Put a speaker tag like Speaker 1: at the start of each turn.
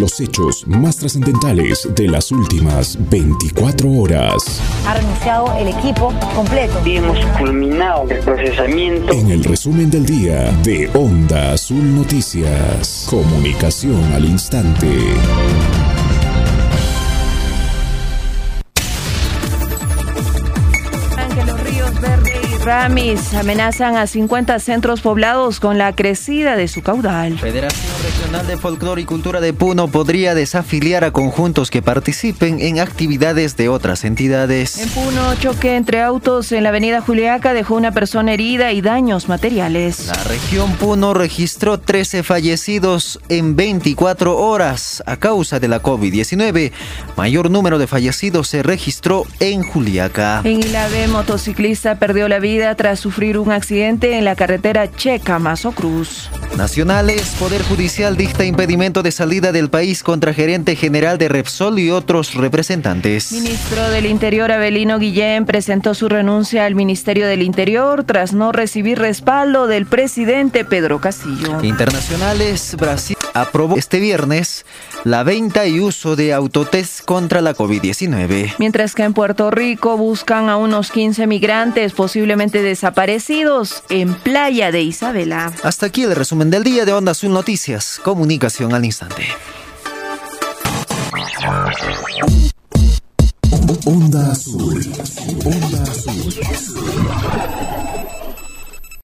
Speaker 1: los hechos más trascendentales de las últimas 24 horas.
Speaker 2: Ha renunciado el equipo completo.
Speaker 3: Y hemos culminado el procesamiento.
Speaker 1: En el resumen del día de Onda Azul Noticias. Comunicación al instante.
Speaker 4: Ramis amenazan a 50 centros poblados con la crecida de su caudal.
Speaker 5: Federación Regional de Folclore y Cultura de Puno podría desafiliar a conjuntos que participen en actividades de otras entidades.
Speaker 4: En Puno, choque entre autos en la avenida Juliaca dejó una persona herida y daños materiales.
Speaker 5: La región Puno registró 13 fallecidos en 24 horas a causa de la COVID-19. Mayor número de fallecidos se registró en Juliaca.
Speaker 4: En Ilave, motociclista perdió la vida tras sufrir un accidente en la carretera Checa-Mazo Cruz.
Speaker 5: Nacionales, Poder Judicial dicta impedimento de salida del país contra gerente general de Repsol y otros representantes.
Speaker 4: Ministro del Interior Abelino Guillén presentó su renuncia al Ministerio del Interior tras no recibir respaldo del presidente Pedro Castillo.
Speaker 5: Internacionales, Brasil aprobó este viernes la venta y uso de autotest contra la COVID-19.
Speaker 4: Mientras que en Puerto Rico buscan a unos 15 migrantes posiblemente desaparecidos en Playa de Isabela.
Speaker 5: Hasta aquí el resumen del día de Onda Azul Noticias. Comunicación al instante.
Speaker 1: Onda Azul. Onda Azul.